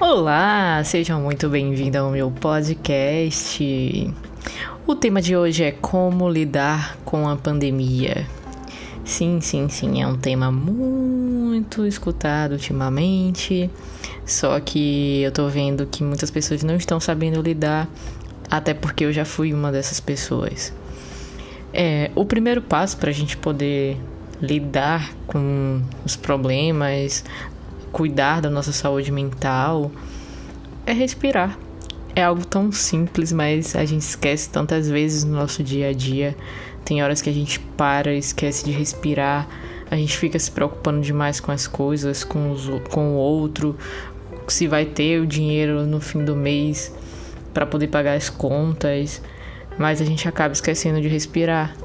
Olá, sejam muito bem-vindos ao meu podcast. O tema de hoje é como lidar com a pandemia. Sim, sim, sim, é um tema muito escutado ultimamente. Só que eu tô vendo que muitas pessoas não estão sabendo lidar, até porque eu já fui uma dessas pessoas. É, o primeiro passo para a gente poder lidar com os problemas, cuidar da nossa saúde mental, é respirar. É algo tão simples, mas a gente esquece tantas vezes no nosso dia a dia. Tem horas que a gente para, esquece de respirar, a gente fica se preocupando demais com as coisas, com, os, com o outro, se vai ter o dinheiro no fim do mês para poder pagar as contas, mas a gente acaba esquecendo de respirar.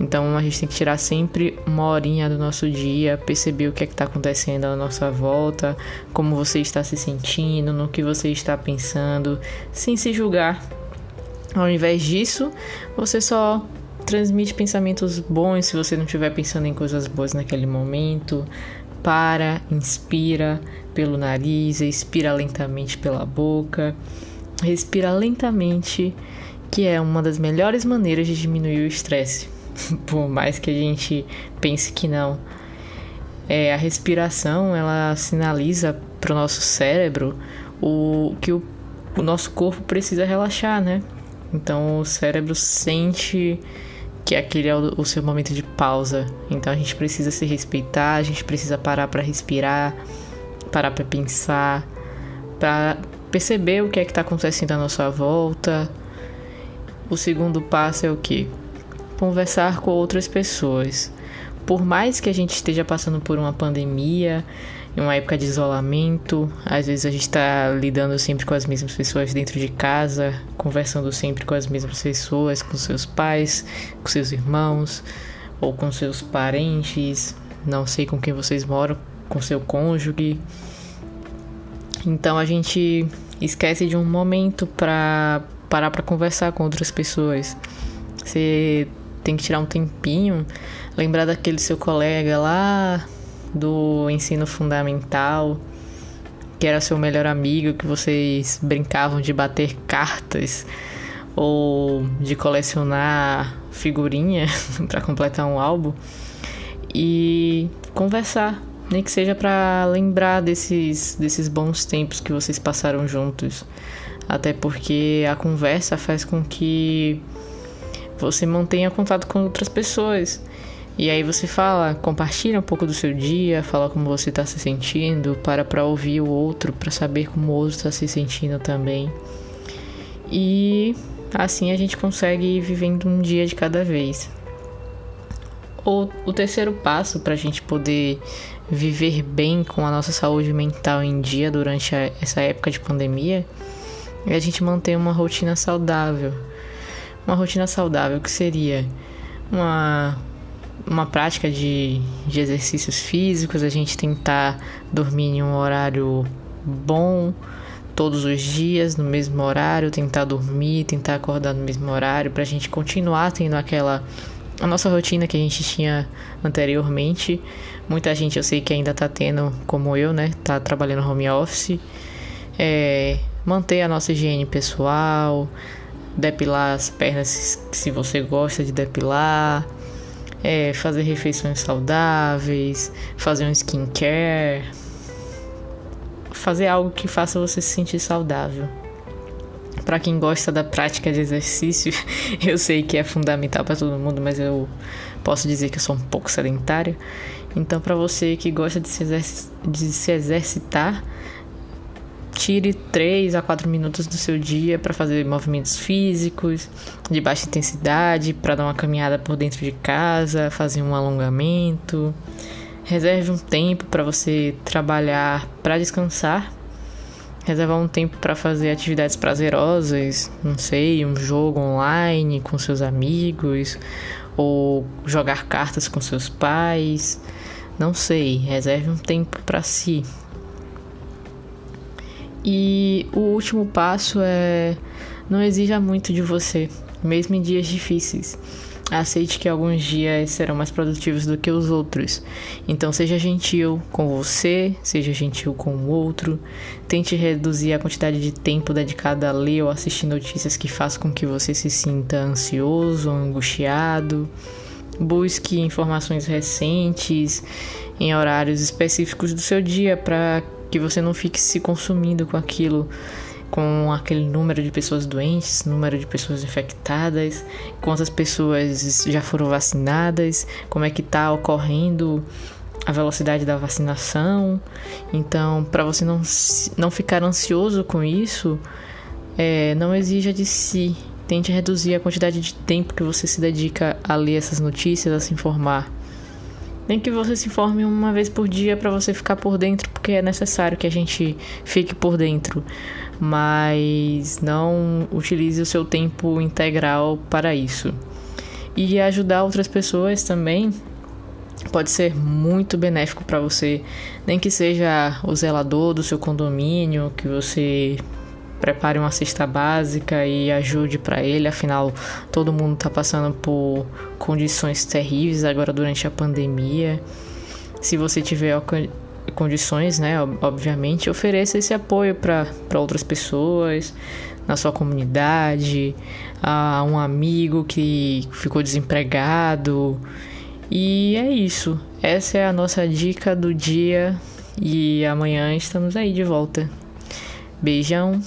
Então a gente tem que tirar sempre uma horinha do nosso dia, perceber o que é está acontecendo à nossa volta, como você está se sentindo, no que você está pensando, sem se julgar. Ao invés disso, você só transmite pensamentos bons se você não estiver pensando em coisas boas naquele momento. Para, inspira pelo nariz, expira lentamente pela boca, respira lentamente, que é uma das melhores maneiras de diminuir o estresse. Por mais que a gente pense que não. É, a respiração ela sinaliza para o nosso cérebro o que o, o nosso corpo precisa relaxar, né? Então o cérebro sente que aquele é o, o seu momento de pausa. Então a gente precisa se respeitar, a gente precisa parar para respirar, parar para pensar, para perceber o que é que está acontecendo à nossa volta. O segundo passo é o que? Conversar com outras pessoas. Por mais que a gente esteja passando por uma pandemia, em uma época de isolamento. Às vezes a gente está lidando sempre com as mesmas pessoas dentro de casa, conversando sempre com as mesmas pessoas, com seus pais, com seus irmãos ou com seus parentes. Não sei com quem vocês moram, com seu cônjuge. Então a gente esquece de um momento para parar para conversar com outras pessoas. Você tem que tirar um tempinho, lembrar daquele seu colega lá do ensino fundamental, que era seu melhor amigo, que vocês brincavam de bater cartas ou de colecionar figurinha para completar um álbum e conversar, nem que seja para lembrar desses desses bons tempos que vocês passaram juntos. Até porque a conversa faz com que você mantenha contato com outras pessoas. E aí você fala, compartilha um pouco do seu dia, fala como você está se sentindo, para para ouvir o outro, para saber como o outro está se sentindo também. E assim a gente consegue ir vivendo um dia de cada vez. O, o terceiro passo para a gente poder viver bem com a nossa saúde mental em dia durante a, essa época de pandemia é a gente manter uma rotina saudável. Uma rotina saudável que seria uma uma prática de, de exercícios físicos, a gente tentar dormir em um horário bom todos os dias, no mesmo horário, tentar dormir, tentar acordar no mesmo horário, para a gente continuar tendo aquela a nossa rotina que a gente tinha anteriormente. Muita gente eu sei que ainda tá tendo, como eu, né? Tá trabalhando home office. É, manter a nossa higiene pessoal, depilar as pernas se você gosta de depilar, é, fazer refeições saudáveis, fazer um skincare, fazer algo que faça você se sentir saudável. Para quem gosta da prática de exercício, eu sei que é fundamental para todo mundo, mas eu posso dizer que eu sou um pouco sedentário. Então, para você que gosta de se, de se exercitar, Tire 3 a 4 minutos do seu dia para fazer movimentos físicos de baixa intensidade, para dar uma caminhada por dentro de casa, fazer um alongamento. Reserve um tempo para você trabalhar para descansar. Reservar um tempo para fazer atividades prazerosas, não sei, um jogo online com seus amigos ou jogar cartas com seus pais. Não sei, reserve um tempo para si, e o último passo é não exija muito de você, mesmo em dias difíceis. Aceite que alguns dias serão mais produtivos do que os outros. Então, seja gentil com você, seja gentil com o outro. Tente reduzir a quantidade de tempo dedicado a ler ou assistir notícias que façam com que você se sinta ansioso angustiado. Busque informações recentes em horários específicos do seu dia para que você não fique se consumindo com aquilo com aquele número de pessoas doentes, número de pessoas infectadas, quantas pessoas já foram vacinadas, como é que está ocorrendo a velocidade da vacinação. Então, para você não, não ficar ansioso com isso, é, não exija de si. Tente reduzir a quantidade de tempo que você se dedica a ler essas notícias, a se informar. Nem que você se informe uma vez por dia para você ficar por dentro, porque é necessário que a gente fique por dentro mas não utilize o seu tempo integral para isso. E ajudar outras pessoas também pode ser muito benéfico para você, nem que seja o zelador do seu condomínio, que você prepare uma cesta básica e ajude para ele, afinal todo mundo está passando por condições terríveis agora durante a pandemia. Se você tiver condições, né? Obviamente, ofereça esse apoio para outras pessoas na sua comunidade, a um amigo que ficou desempregado. E é isso. Essa é a nossa dica do dia e amanhã estamos aí de volta. Beijão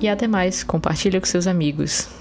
e até mais. Compartilha com seus amigos.